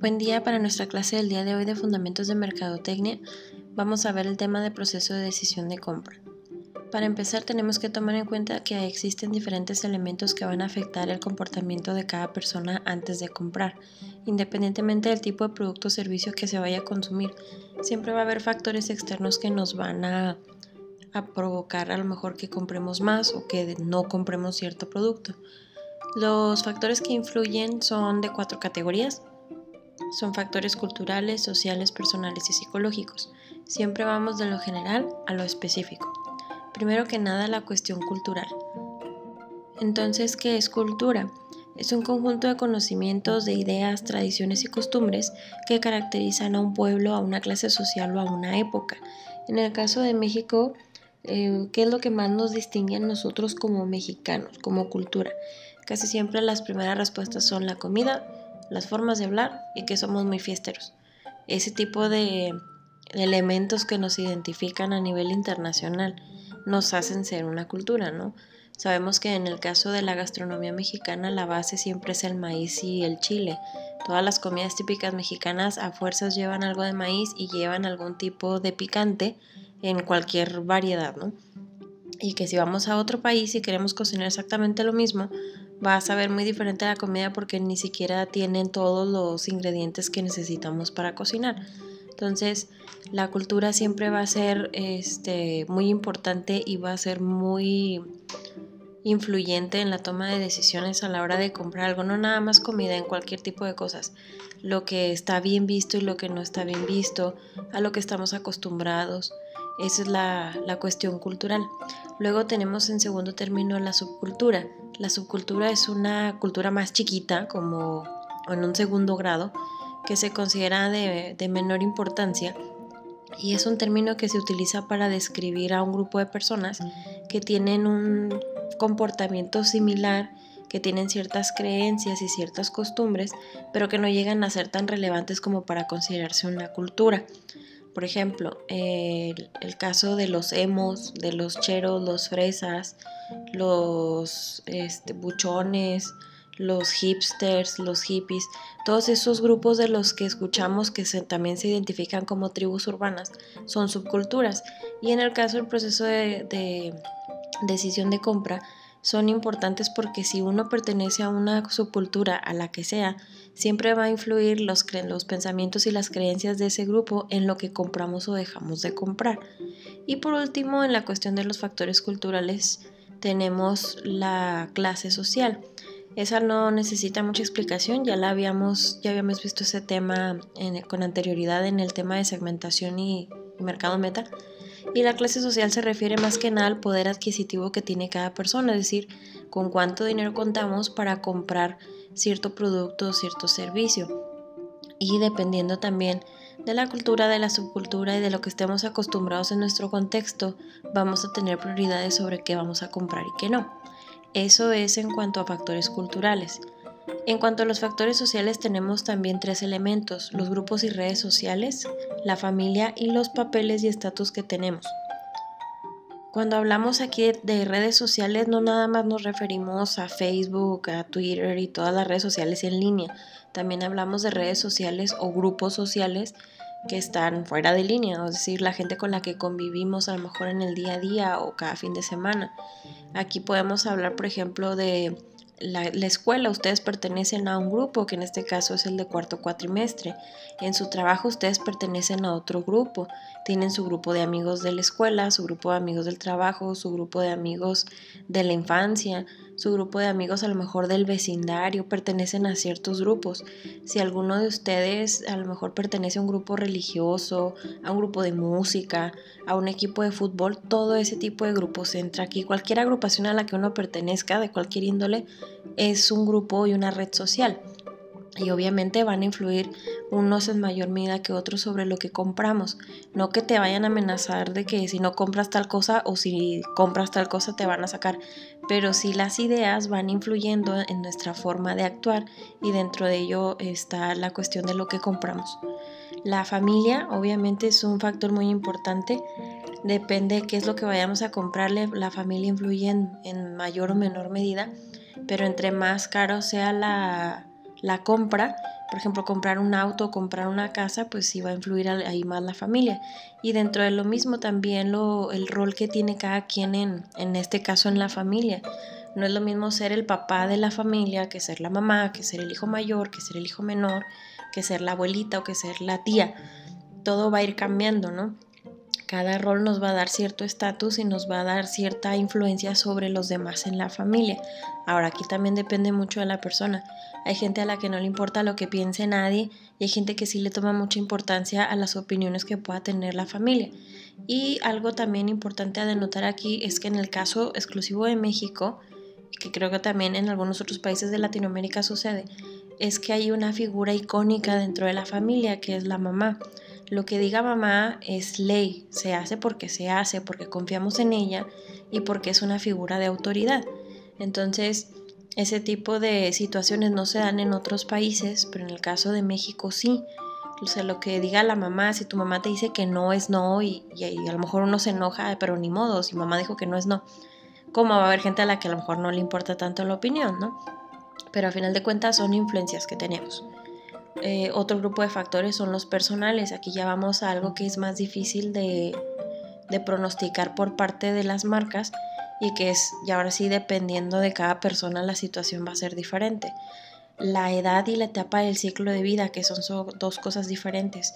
Buen día para nuestra clase del día de hoy de Fundamentos de Mercadotecnia. Vamos a ver el tema de proceso de decisión de compra. Para empezar tenemos que tomar en cuenta que existen diferentes elementos que van a afectar el comportamiento de cada persona antes de comprar, independientemente del tipo de producto o servicio que se vaya a consumir. Siempre va a haber factores externos que nos van a, a provocar a lo mejor que compremos más o que no compremos cierto producto. Los factores que influyen son de cuatro categorías. Son factores culturales, sociales, personales y psicológicos. Siempre vamos de lo general a lo específico. Primero que nada la cuestión cultural. Entonces, ¿qué es cultura? Es un conjunto de conocimientos, de ideas, tradiciones y costumbres que caracterizan a un pueblo, a una clase social o a una época. En el caso de México, eh, ¿qué es lo que más nos distingue a nosotros como mexicanos, como cultura? Casi siempre las primeras respuestas son la comida, las formas de hablar y que somos muy fiesteros. Ese tipo de elementos que nos identifican a nivel internacional nos hacen ser una cultura, ¿no? Sabemos que en el caso de la gastronomía mexicana la base siempre es el maíz y el chile. Todas las comidas típicas mexicanas a fuerzas llevan algo de maíz y llevan algún tipo de picante en cualquier variedad, ¿no? Y que si vamos a otro país y queremos cocinar exactamente lo mismo, va a saber muy diferente la comida porque ni siquiera tienen todos los ingredientes que necesitamos para cocinar. Entonces, la cultura siempre va a ser este, muy importante y va a ser muy influyente en la toma de decisiones a la hora de comprar algo, no nada más comida, en cualquier tipo de cosas. Lo que está bien visto y lo que no está bien visto, a lo que estamos acostumbrados. Esa es la cuestión cultural. Luego tenemos en segundo término la subcultura. La subcultura es una cultura más chiquita, como en un segundo grado, que se considera de, menor importancia y es un término que se utiliza para describir a un grupo de personas que tienen un comportamiento similar, que tienen ciertas creencias y ciertas costumbres, pero que no llegan a ser tan relevantes como para considerarse una cultura. Por ejemplo, el, caso de los emos, de los cheros, los fresas, los este, buchones, los hipsters, los hippies, todos esos grupos de los que escuchamos que también se identifican como tribus urbanas, son subculturas. Y en el caso del proceso de decisión de compra, son importantes porque si uno pertenece a una subcultura, a la que sea, siempre va a influir los, los pensamientos y las creencias de ese grupo en lo que compramos o dejamos de comprar. Y por último, en la cuestión de los factores culturales, tenemos la clase social. Esa no necesita mucha explicación, ya la habíamos, ya habíamos visto ese tema con anterioridad en el tema de segmentación y mercado meta. Y la clase social se refiere más que nada al poder adquisitivo que tiene cada persona, es decir, con cuánto dinero contamos para comprar cierto producto o cierto servicio. Y dependiendo también de la cultura, de la subcultura y de lo que estemos acostumbrados en nuestro contexto, vamos a tener prioridades sobre qué vamos a comprar y qué no. Eso es en cuanto a factores culturales. En cuanto a los factores sociales tenemos también tres elementos, los grupos y redes sociales, la familia y los papeles y estatus que tenemos. Cuando hablamos aquí de redes sociales no nada más nos referimos a Facebook, a Twitter y todas las redes sociales en línea, también hablamos de redes sociales o grupos sociales que están fuera de línea, es decir, la gente con la que convivimos a lo mejor en el día a día o cada fin de semana. Aquí podemos hablar, por ejemplo, de la, escuela, ustedes pertenecen a un grupo, que en este caso es el de cuarto cuatrimestre. En su trabajo ustedes pertenecen a otro grupo. Tienen su grupo de amigos de la escuela, su grupo de amigos del trabajo, su grupo de amigos de la infancia, su grupo de amigos a lo mejor del vecindario, pertenecen a ciertos grupos. Si alguno de ustedes a lo mejor pertenece a un grupo religioso, a un grupo de música, a un equipo de fútbol, todo ese tipo de grupos entra aquí. Cualquier agrupación a la que uno pertenezca, de cualquier índole, es un grupo y una red social y obviamente van a influir unos en mayor medida que otros sobre lo que compramos. No que te vayan a amenazar de que si no compras tal cosa o si compras tal cosa te van a sacar, pero sí las ideas van influyendo en nuestra forma de actuar y dentro de ello está la cuestión de lo que compramos. La familia obviamente es un factor muy importante, depende de qué es lo que vayamos a comprarle, la familia influye en, en mayor o menor medida, pero entre más caro sea la la compra, por ejemplo, comprar un auto o comprar una casa, pues sí va a influir ahí más la familia. Y dentro de lo mismo también lo, el rol que tiene cada quien en, en este caso en la familia. No es lo mismo ser el papá de la familia que ser la mamá, que ser el hijo mayor, que ser el hijo menor, que ser la abuelita o que ser la tía. Todo va a ir cambiando, ¿no? Cada rol nos va a dar cierto estatus y nos va a dar cierta influencia sobre los demás en la familia. Ahora, aquí también depende mucho de la persona. Hay gente a la que no le importa lo que piense nadie y hay gente que sí le toma mucha importancia a las opiniones que pueda tener la familia. Y algo también importante a denotar aquí es que en el caso exclusivo de México, que creo que también en algunos otros países de Latinoamérica sucede, es que hay una figura icónica dentro de la familia que es la mamá. Lo que diga mamá es ley, se hace porque se hace, porque confiamos en ella y porque es una figura de autoridad. Entonces, ese tipo de situaciones no se dan en otros países, pero en el caso de México sí. O sea, lo que diga la mamá, si tu mamá te dice que no es no y, a lo mejor uno se enoja, pero ni modo, si mamá dijo que no es no. ¿Cómo va a haber gente a la que a lo mejor no le importa tanto la opinión, no? Pero a final de cuentas son influencias que tenemos. Eh, otro grupo de factores son los personales. Aquí ya vamos a algo que es más difícil de, pronosticar por parte de las marcas y que es, y ahora sí, dependiendo de cada persona, la situación va a ser diferente. La edad y la etapa del ciclo de vida, que son, son dos cosas diferentes.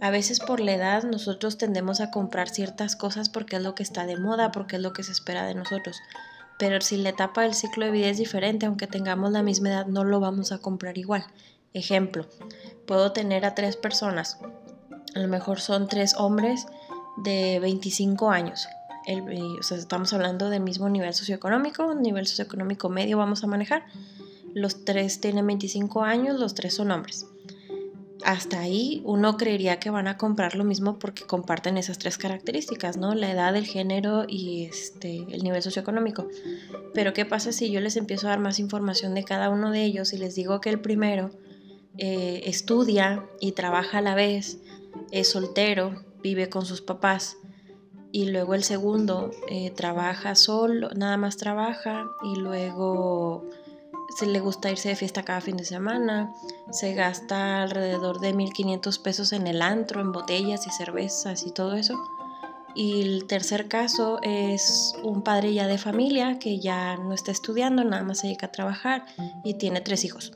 A veces por la edad nosotros tendemos a comprar ciertas cosas porque es lo que está de moda, porque es lo que se espera de nosotros. Pero si la etapa del ciclo de vida es diferente, aunque tengamos la misma edad, no lo vamos a comprar igual. Ejemplo, puedo tener a tres personas, a lo mejor son tres hombres de 25 años. sea, estamos hablando del mismo nivel socioeconómico, nivel socioeconómico medio vamos a manejar. Los tres tienen 25 años, los tres son hombres. Hasta ahí uno creería que van a comprar lo mismo porque comparten esas tres características, ¿no? La edad, el género y este, el nivel socioeconómico. Pero ¿qué pasa si yo les empiezo a dar más información de cada uno de ellos y les digo que el primero eh, estudia y trabaja a la vez, es soltero, vive con sus papás y luego el segundo eh, trabaja solo, nada más trabaja y luego se le gusta irse de fiesta cada fin de semana, se gasta alrededor de 1500 pesos en el antro, en botellas y cervezas y todo eso. Y el tercer caso es un padre ya de familia que ya no está estudiando, nada más se dedica a trabajar y tiene tres hijos.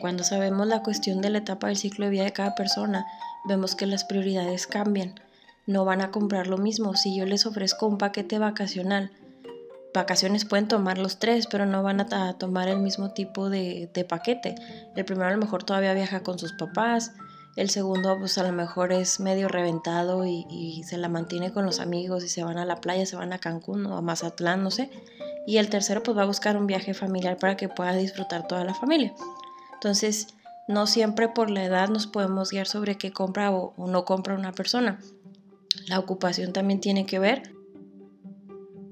Cuando sabemos la cuestión de la etapa del ciclo de vida de cada persona, vemos que las prioridades cambian. No van a comprar lo mismo. Si yo les ofrezco un paquete vacacional, vacaciones pueden tomar los tres, pero no van a tomar el mismo tipo de, paquete. El primero a lo mejor todavía viaja con sus papás, el segundo pues a lo mejor es medio reventado y, y, se la mantiene con los amigos y se van a la playa, se van a Cancún o a Mazatlán, no sé. Y el tercero pues va a buscar un viaje familiar para que pueda disfrutar toda la familia. Entonces, no siempre por la edad nos podemos guiar sobre qué compra o, no compra una persona. La ocupación también tiene que ver.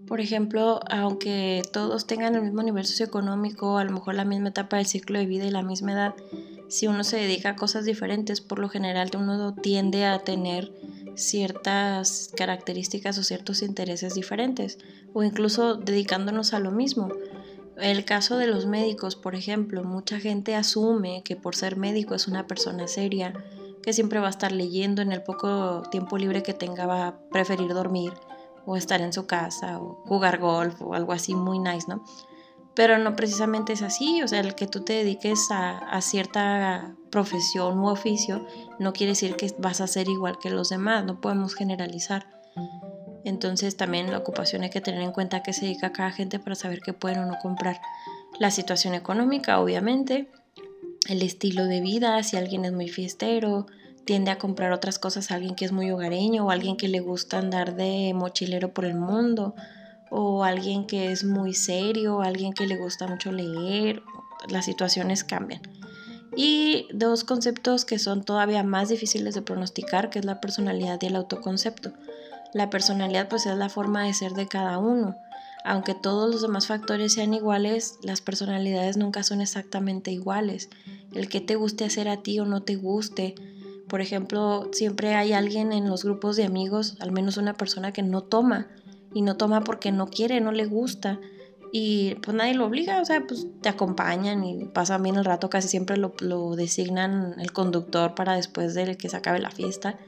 Por ejemplo, aunque todos tengan el mismo nivel socioeconómico, a lo mejor la misma etapa del ciclo de vida y la misma edad, si uno se dedica a cosas diferentes, por lo general uno tiende a tener ciertas características o ciertos intereses diferentes, o incluso dedicándonos a lo mismo. El caso de los médicos, por ejemplo, mucha gente asume que por ser médico es una persona seria, que siempre va a estar leyendo en el poco tiempo libre que tenga va a preferir dormir o estar en su casa o jugar golf o algo así muy nice, ¿no? Pero no precisamente es así, o sea, el que tú te dediques a, cierta profesión u oficio no quiere decir que vas a ser igual que los demás, no podemos generalizar. Entonces también la ocupación hay que tener en cuenta que se dedica a cada gente para saber qué pueden o no comprar. La situación económica, obviamente, el estilo de vida, si alguien es muy fiestero, tiende a comprar otras cosas a alguien que es muy hogareño o alguien que le gusta andar de mochilero por el mundo o alguien que es muy serio, alguien que le gusta mucho leer, las situaciones cambian. Y dos conceptos que son todavía más difíciles de pronosticar, que es la personalidad y el autoconcepto. La personalidad pues es la forma de ser de cada uno. Aunque todos los demás factores sean iguales, las personalidades nunca son exactamente iguales. El que te guste hacer a ti o no te guste. Por ejemplo, siempre hay alguien en los grupos de amigos, al menos una persona que no toma. Y no toma porque no quiere, no le gusta. y pues nadie lo obliga, o sea, pues te acompañan y pasan bien el rato, casi siempre lo, lo designan el conductor para después de que se acabe la fiesta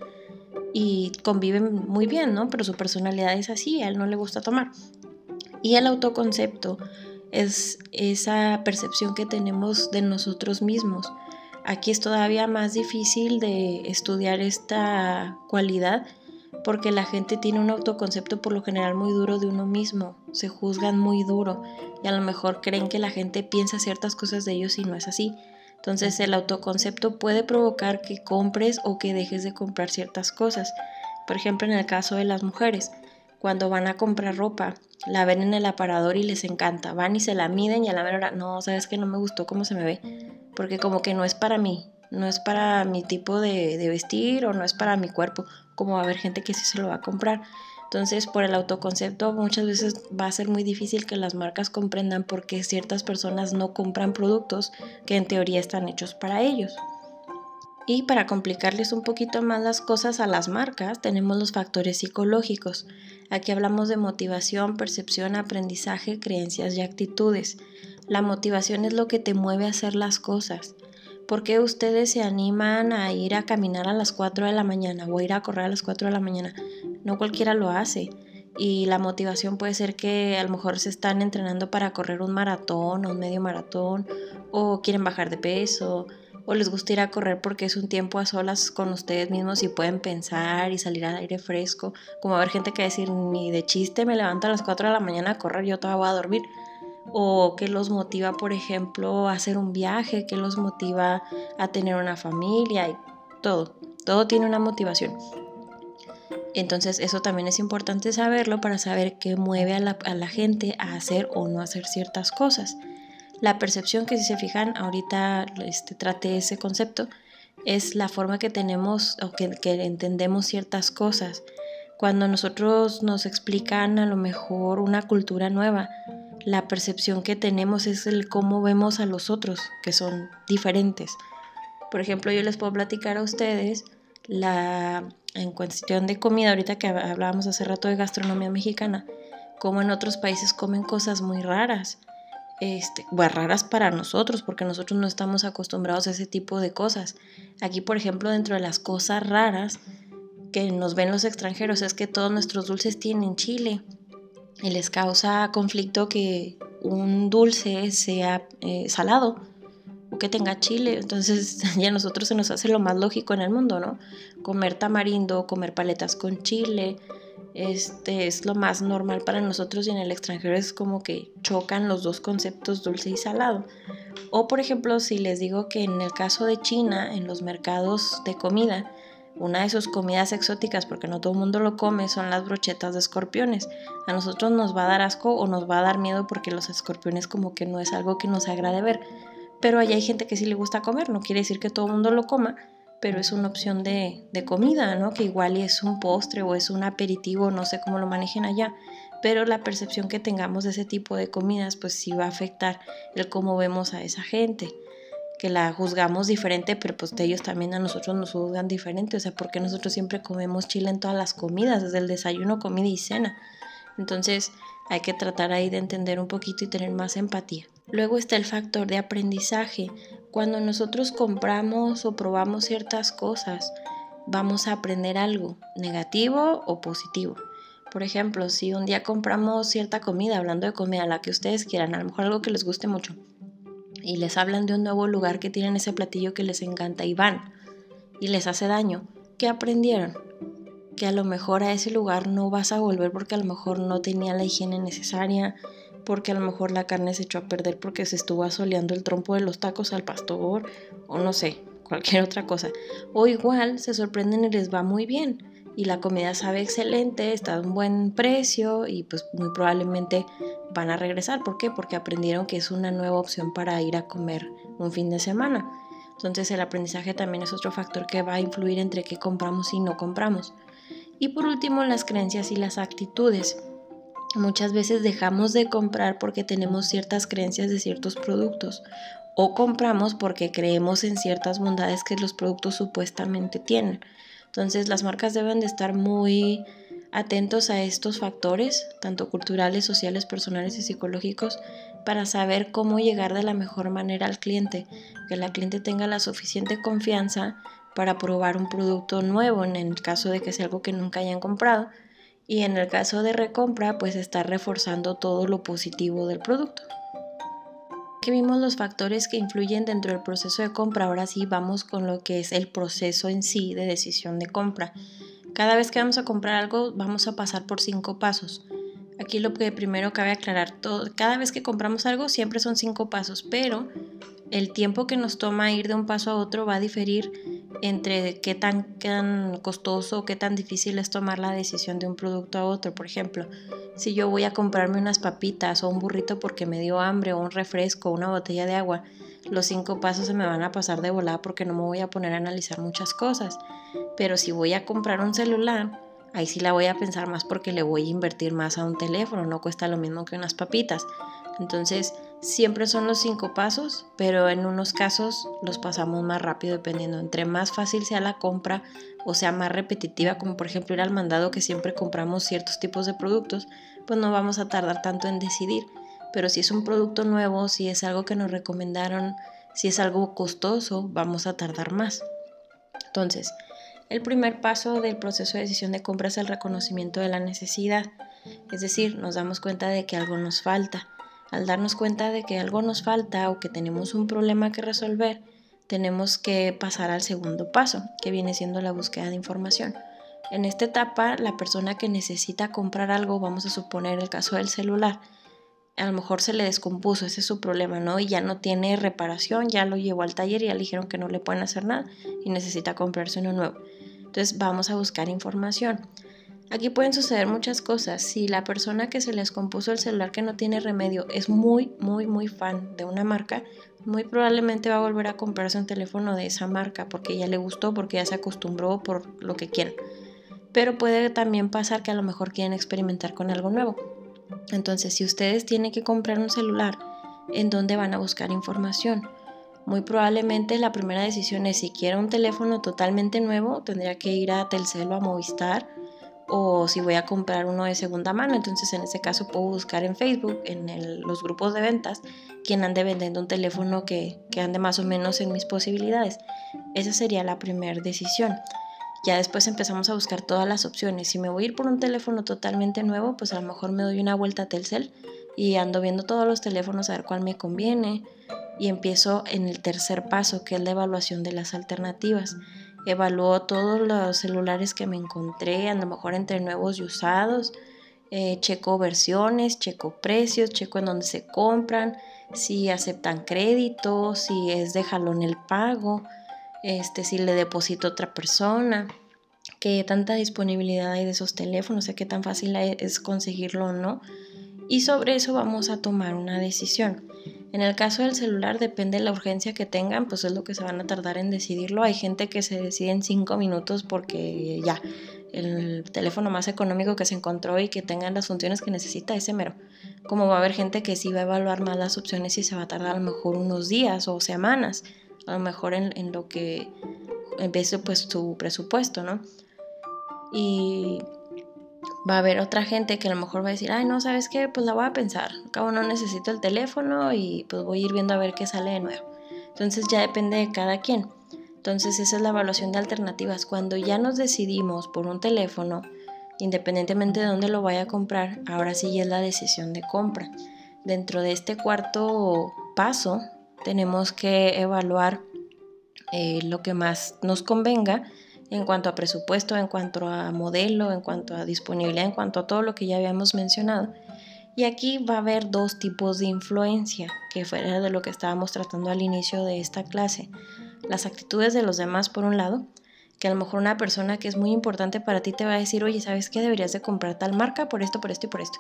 y conviven muy bien, ¿no? Pero su personalidad es así, a él no le gusta tomar. Y el autoconcepto es esa percepción que tenemos de nosotros mismos. Aquí es todavía más difícil de estudiar esta cualidad porque la gente tiene un autoconcepto por lo general muy duro de uno mismo, se juzgan muy duro y a lo mejor creen que la gente piensa ciertas cosas de ellos y no es así. Entonces el autoconcepto puede provocar que compres o que dejes de comprar ciertas cosas. Por ejemplo, en el caso de las mujeres, cuando van a comprar ropa, la ven en el aparador y les encanta, van y se la miden y a la hora, no, sabes que no me gustó cómo se me ve, porque como que no es para mí, no es para mi tipo de, de vestir o no es para mi cuerpo como va a haber gente que sí se lo va a comprar. Entonces, por el autoconcepto, muchas veces va a ser muy difícil que las marcas comprendan por qué ciertas personas no compran productos que en teoría están hechos para ellos. Y para complicarles un poquito más las cosas a las marcas, tenemos los factores psicológicos. Aquí hablamos de motivación, percepción, aprendizaje, creencias y actitudes. La motivación es lo que te mueve a hacer las cosas. ¿Por qué ustedes se animan a ir a caminar a las 4 de la mañana o a ir a correr a las 4 de la mañana? No cualquiera lo hace. Y la motivación puede ser que a lo mejor se están entrenando para correr un maratón o un medio maratón o quieren bajar de peso o les gusta ir a correr porque es un tiempo a solas con ustedes mismos y pueden pensar y salir al aire fresco. Como haber gente que decir, ni de chiste me levanto a las 4 de la mañana a correr, yo todavía voy a dormir o que los motiva, por ejemplo, a hacer un viaje, que los motiva a tener una familia y todo. Todo tiene una motivación. Entonces eso también es importante saberlo para saber qué mueve a la, gente a hacer o no hacer ciertas cosas. La percepción que si se fijan, ahorita este, ese concepto, es la forma que tenemos o que, que entendemos ciertas cosas. Cuando nosotros nos explican a lo mejor una cultura nueva, la percepción que tenemos es el cómo vemos a los otros, que son diferentes. Por ejemplo, yo les puedo platicar a ustedes la en cuestión de comida, ahorita que hablábamos hace rato de gastronomía mexicana, como en otros países comen cosas muy raras. Este, bueno, raras para nosotros, porque nosotros no estamos acostumbrados a ese tipo de cosas. Aquí, por ejemplo, dentro de las cosas raras que nos ven los extranjeros es que todos nuestros dulces tienen chile y les causa conflicto que un dulce sea eh, salado o que tenga chile. Entonces ya a nosotros se nos hace lo más lógico en el mundo, ¿no? Comer tamarindo, comer paletas con chile, este es lo más normal para nosotros y en el extranjero es como que chocan los dos conceptos dulce y salado. O por ejemplo, si les digo que en el caso de China, en los mercados de comida, una de sus comidas exóticas, porque no todo el mundo lo come, son las brochetas de escorpiones. A nosotros nos va a dar asco o nos va a dar miedo porque los escorpiones como que no es algo que nos agrade ver. Pero allá hay gente que sí le gusta comer, no quiere decir que todo el mundo lo coma, pero es una opción de, de comida, ¿no? Que igual es un postre o es un aperitivo, no sé cómo lo manejen allá. Pero la percepción que tengamos de ese tipo de comidas, pues sí va a afectar el cómo vemos a esa gente que la juzgamos diferente, pero pues ellos también a nosotros nos juzgan diferente, o sea, porque nosotros siempre comemos chile en todas las comidas, desde el desayuno, comida y cena. Entonces hay que tratar ahí de entender un poquito y tener más empatía. Luego está el factor de aprendizaje. Cuando nosotros compramos o probamos ciertas cosas, vamos a aprender algo, negativo o positivo. Por ejemplo, si un día compramos cierta comida, hablando de comida, la que ustedes quieran, a lo mejor algo que les guste mucho, y les hablan de un nuevo lugar que tienen ese platillo que les encanta y van y les hace daño, ¿qué aprendieron? Que a lo mejor a ese lugar no vas a volver porque a lo mejor no tenía la higiene necesaria, porque a lo mejor la carne se echó a perder porque se estuvo asoleando el trompo de los tacos al pastor o no sé, cualquier otra cosa. O igual se sorprenden y les va muy bien y la comida sabe excelente, está a un buen precio y pues muy probablemente van a regresar. ¿Por qué? Porque aprendieron que es una nueva opción para ir a comer un fin de semana. Entonces el aprendizaje también es otro factor que va a influir entre qué compramos y no compramos. Y por último, las creencias y las actitudes. Muchas veces dejamos de comprar porque tenemos ciertas creencias de ciertos productos o compramos porque creemos en ciertas bondades que los productos supuestamente tienen. Entonces las marcas deben de estar muy atentos a estos factores, tanto culturales, sociales, personales y psicológicos, para saber cómo llegar de la mejor manera al cliente, que la cliente tenga la suficiente confianza para probar un producto nuevo en el caso de que sea algo que nunca hayan comprado y en el caso de recompra pues estar reforzando todo lo positivo del producto. Que vimos los factores que influyen dentro del proceso de compra, ahora sí vamos con lo que es el proceso en sí de decisión de compra. Cada vez que vamos a comprar algo vamos a pasar por cinco pasos. Aquí lo que primero cabe aclarar, todo, cada vez que compramos algo siempre son cinco pasos, pero el tiempo que nos toma ir de un paso a otro va a diferir entre qué tan, tan costoso o qué tan difícil es tomar la decisión de un producto a otro. Por ejemplo, si yo voy a comprarme unas papitas o un burrito porque me dio hambre o un refresco o una botella de agua, los cinco pasos se me van a pasar de volada porque no me voy a poner a analizar muchas cosas. Pero si voy a comprar un celular, ahí sí la voy a pensar más porque le voy a invertir más a un teléfono, no cuesta lo mismo que unas papitas. Entonces, siempre son los cinco pasos, pero en unos casos los pasamos más rápido dependiendo. Entre más fácil sea la compra o sea más repetitiva, como por ejemplo ir al mandado que siempre compramos ciertos tipos de productos, pues no vamos a tardar tanto en decidir. Pero si es un producto nuevo, si es algo que nos recomendaron, si es algo costoso, vamos a tardar más. Entonces, el primer paso del proceso de decisión de compra es el reconocimiento de la necesidad. Es decir, nos damos cuenta de que algo nos falta al darnos cuenta de que algo nos falta o que tenemos un problema que resolver, tenemos que pasar al segundo paso, que viene siendo la búsqueda de información. En esta etapa, la persona que necesita comprar algo, vamos a suponer el caso del celular, a lo mejor se le descompuso, ese es su problema, ¿no? Y ya no tiene reparación, ya lo llevó al taller y ya le dijeron que no le pueden hacer nada y necesita comprarse uno nuevo. Entonces vamos a buscar información. Aquí pueden suceder muchas cosas. Si la persona que se les compuso el celular que no tiene remedio es muy, muy, muy fan de una marca, muy probablemente va a volver a comprarse un teléfono de esa marca porque ya le gustó, porque ya se acostumbró por lo que quieran. Pero puede también pasar que a lo mejor quieren experimentar con algo nuevo. Entonces, si ustedes tienen que comprar un celular, ¿en dónde van a buscar información? Muy probablemente la primera decisión es si quiero un teléfono totalmente nuevo, tendría que ir a Telcel o a Movistar o si voy a comprar uno de segunda mano, entonces en ese caso puedo buscar en Facebook, en los grupos de ventas, quien ande vendiendo un teléfono que, que ande más o menos en mis posibilidades. Esa sería la primera decisión. Ya después empezamos a buscar todas las opciones. Si me voy a ir por un teléfono totalmente nuevo, pues a lo mejor me doy una vuelta a Telcel y ando viendo todos los teléfonos a ver cuál me conviene. Y empiezo en el tercer paso, que es la evaluación de las alternativas evaluó todos los celulares que me encontré, a lo mejor entre nuevos y usados, eh, checo versiones, checo precios, checo en dónde se compran, si aceptan crédito, si es de jalón el pago, este, si le deposito a otra persona, qué tanta disponibilidad hay de esos teléfonos, qué tan fácil es conseguirlo o no. Y sobre eso vamos a tomar una decisión. En el caso del celular depende de la urgencia que tengan, pues es lo que se van a tardar en decidirlo. Hay gente que se decide en cinco minutos porque ya el teléfono más económico que se encontró y que tengan las funciones que necesita ese mero. Como va a haber gente que sí va a evaluar más las opciones y se va a tardar a lo mejor unos días o semanas, a lo mejor en, en lo que empiece pues su presupuesto, ¿no? Y va a haber otra gente que a lo mejor va a decir, ay, no, ¿sabes qué? Pues la voy a pensar. Acabo no necesito el teléfono y pues voy a ir viendo a ver qué sale de nuevo. Entonces ya depende de cada quien. Entonces esa es la evaluación de alternativas. Cuando ya nos decidimos por un teléfono, independientemente de dónde lo vaya a comprar, ahora sí es la decisión de compra. Dentro de este cuarto paso tenemos que evaluar eh, lo que más nos convenga en cuanto a presupuesto, en cuanto a modelo, en cuanto a disponibilidad, en cuanto a todo lo que ya habíamos mencionado. Y aquí va a haber dos tipos de influencia, que fuera de lo que estábamos tratando al inicio de esta clase. Las actitudes de los demás, por un lado, que a lo mejor una persona que es muy importante para ti te va a decir, oye, ¿sabes qué? Deberías de comprar tal marca por esto, por esto y por esto.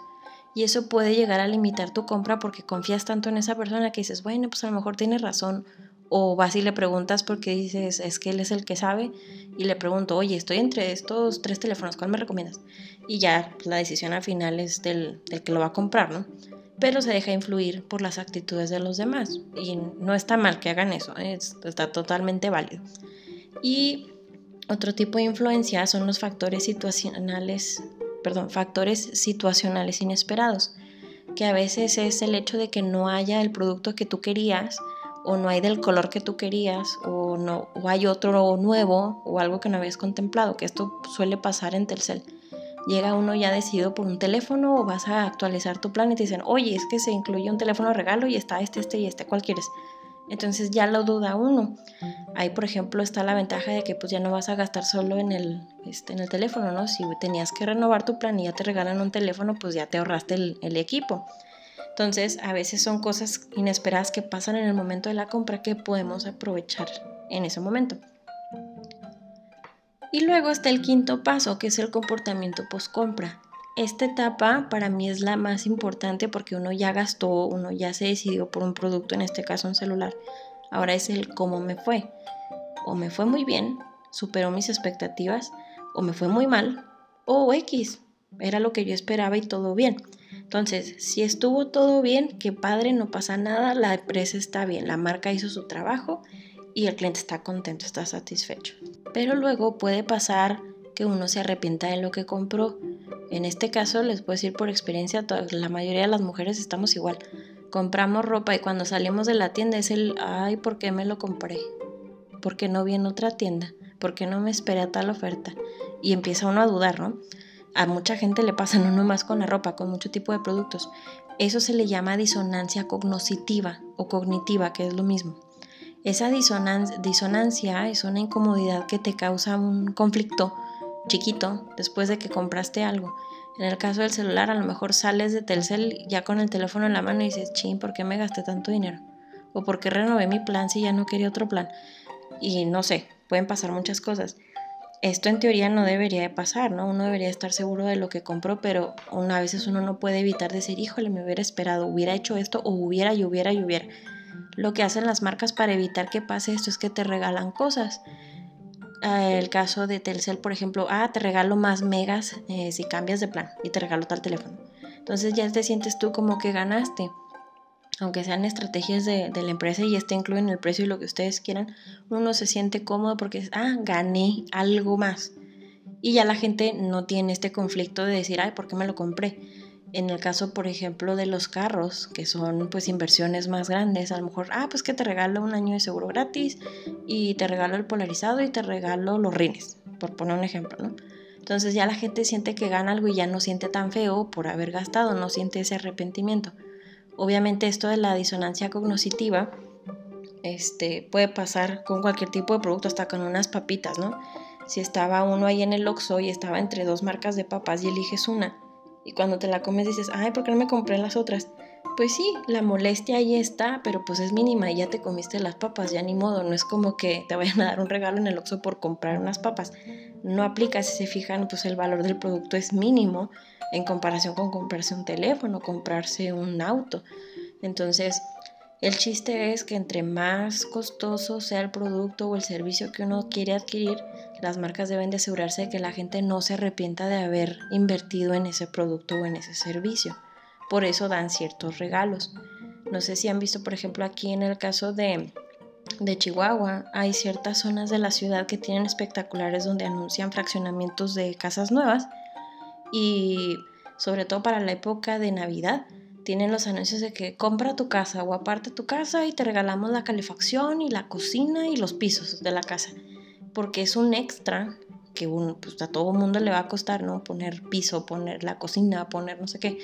Y eso puede llegar a limitar tu compra porque confías tanto en esa persona que dices, bueno, pues a lo mejor tiene razón o vas y le preguntas porque dices, es que él es el que sabe, y le pregunto, oye, estoy entre estos tres teléfonos, ¿cuál me recomiendas? Y ya la decisión al final es del, que lo va a comprar, ¿no? Pero se deja influir por las actitudes de los demás. Y no está mal que hagan eso, ¿eh? está totalmente válido. Y otro tipo de influencia son los factores situacionales perdón, factores situacionales inesperados, que a veces es el hecho de que no haya el producto que tú querías o no hay del color que tú querías o no o hay otro nuevo o algo que no habías contemplado, que esto suele pasar en Telcel. Llega uno ya decidido por un teléfono o vas a actualizar tu plan y te dicen, oye, es que se incluye un teléfono regalo y está este, este y este, ¿cuál quieres? Entonces ya lo duda uno. Ahí, por ejemplo, está la ventaja de que pues ya no vas a gastar solo en el, este, en el teléfono, ¿no? Si tenías que renovar tu plan y ya te regalan un teléfono, pues ya te ahorraste el, el equipo. Entonces, a veces son cosas inesperadas que pasan en el momento de la compra que podemos aprovechar en ese momento. Y luego está el quinto paso, que es el comportamiento post-compra esta etapa para mí es la más importante porque uno ya gastó, uno ya se decidió por un producto, en este caso un celular. Ahora es el cómo me fue. O me fue muy bien, superó mis expectativas, o me fue muy mal, o X, era lo que yo esperaba y todo bien. Entonces, si estuvo todo bien, qué padre, no pasa nada, la empresa está bien, la marca hizo su trabajo y el cliente está contento, está satisfecho. Pero luego puede pasar que uno se arrepienta de lo que compró en este caso les puedo decir por experiencia, la mayoría de las mujeres estamos igual. Compramos ropa y cuando salimos de la tienda es el, ay, ¿por qué me lo compré? ¿Por qué no vi en otra tienda? ¿Por qué no me esperé a tal oferta? Y empieza uno a dudar, ¿no? A mucha gente le pasa no más con la ropa, con mucho tipo de productos. Eso se le llama disonancia cognoscitiva o cognitiva, que es lo mismo. Esa disonancia es una incomodidad que te causa un conflicto chiquito después de que compraste algo. En el caso del celular, a lo mejor sales de Telcel ya con el teléfono en la mano y dices, ching, ¿por qué me gasté tanto dinero? O ¿por qué renové mi plan si ya no quería otro plan? Y no sé, pueden pasar muchas cosas. Esto en teoría no debería de pasar, ¿no? Uno debería estar seguro de lo que compró, pero una veces uno no puede evitar decir, híjole, me hubiera esperado, hubiera hecho esto o hubiera y hubiera y hubiera. Lo que hacen las marcas para evitar que pase esto es que te regalan cosas el caso de Telcel, por ejemplo, ah, te regalo más megas eh, si cambias de plan y te regalo tal teléfono. Entonces ya te sientes tú como que ganaste. Aunque sean estrategias de, la empresa y incluido en el precio y lo que ustedes quieran, uno se siente cómodo porque, ah, gané algo más. Y ya la gente no tiene este conflicto de decir, ay, ¿por qué me lo compré? En el caso, por ejemplo, de los carros, que son pues inversiones más grandes, a lo mejor, ah, pues que te regalo un año de seguro gratis y te regalo el polarizado y te regalo los rines, por poner un ejemplo, ¿no? Entonces ya la gente siente que gana algo y ya no siente tan feo por haber gastado, no siente ese arrepentimiento. Obviamente esto de la disonancia cognoscitiva este, puede pasar con cualquier tipo de producto, hasta con unas papitas, ¿no? Si estaba uno ahí en el Oxxo y estaba entre dos marcas de papas y eliges una, y cuando te la comes dices, ay, ¿por qué no me compré las otras? Pues sí, la molestia ahí está, pero pues es mínima y ya te comiste las papas, ya ni modo, no es como que te vayan a dar un regalo en el Oxxo por comprar unas papas. No aplica, si se fijan, pues el valor del producto es mínimo en comparación con comprarse un teléfono, comprarse un auto. Entonces, el chiste es que entre más costoso sea el producto o el servicio que uno quiere adquirir, las marcas deben de asegurarse de que la gente no se arrepienta de haber invertido en ese producto o en ese servicio. Por eso dan ciertos regalos. No sé si han visto, por ejemplo, aquí en el caso de, de Chihuahua, hay ciertas zonas de la ciudad que tienen espectaculares donde anuncian fraccionamientos de casas nuevas y sobre todo para la época de Navidad tienen los anuncios de que compra tu casa o aparte tu casa y te regalamos la calefacción y la cocina y los pisos de la casa. Porque es un extra que pues, a todo mundo le va a costar, ¿no? Poner piso, poner la cocina, poner no sé qué.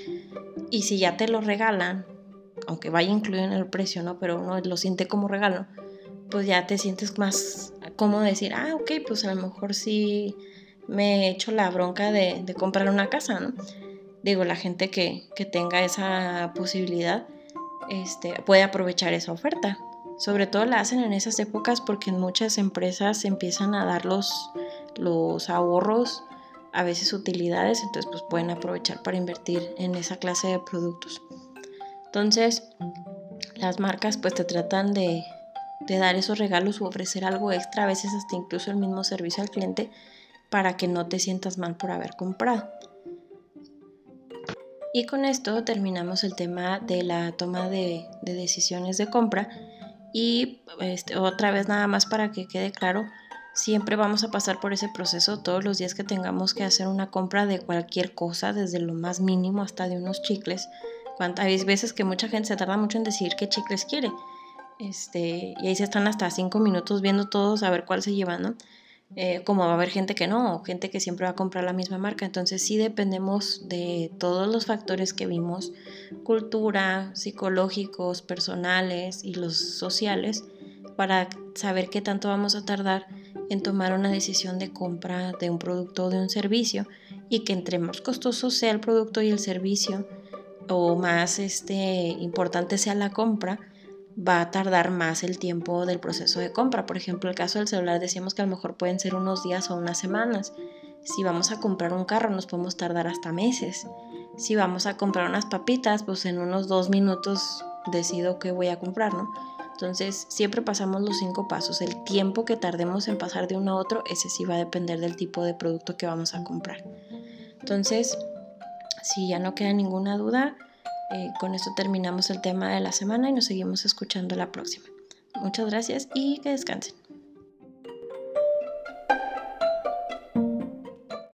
Y si ya te lo regalan, aunque vaya incluido en el precio, ¿no? Pero uno lo siente como regalo, pues ya te sientes más cómodo decir, ah, ok, pues a lo mejor sí me he hecho la bronca de, comprar una casa, ¿no? digo, la gente que, tenga esa posibilidad este, puede aprovechar esa oferta. Sobre todo la hacen en esas épocas porque en muchas empresas empiezan a dar los, los ahorros, a veces utilidades, entonces pues pueden aprovechar para invertir en esa clase de productos. Entonces, las marcas pues te tratan de, de dar esos regalos o ofrecer algo extra, a veces hasta incluso el mismo servicio al cliente para que no te sientas mal por haber comprado. Y con esto terminamos el tema de la toma de, decisiones de compra. Y este, otra vez nada más para que quede claro, Siempre vamos a pasar por ese proceso todos los días que tengamos que hacer una compra de cualquier cosa, desde lo más mínimo hasta de unos chicles. Hay veces que mucha gente se tarda mucho en decir qué chicles quiere. Este, y ahí se están hasta cinco minutos viendo todos a ver cuál se lleva, ¿no? Eh, como va a haber gente que no, gente que siempre va a comprar la misma marca. Entonces sí dependemos de todos los factores que vimos, cultura, psicológicos, personales y los sociales, para saber qué tanto vamos a tardar en tomar una decisión de compra de un producto o de un servicio y que entre más costoso sea el producto y el servicio o más este, importante sea la compra, va a tardar más el tiempo del proceso de compra. Por ejemplo, el caso del celular decíamos que a lo mejor pueden ser unos días o unas semanas. Si vamos a comprar un carro nos podemos tardar hasta meses. Si vamos a comprar unas papitas, pues en unos dos minutos decido qué voy a comprar, ¿no? Entonces siempre pasamos los cinco pasos. El tiempo que tardemos en pasar de uno a otro, ese sí va a depender del tipo de producto que vamos a comprar. Entonces, si ya no queda ninguna duda, eh, con esto terminamos el tema de la semana y nos seguimos escuchando la próxima. Muchas gracias y que descansen.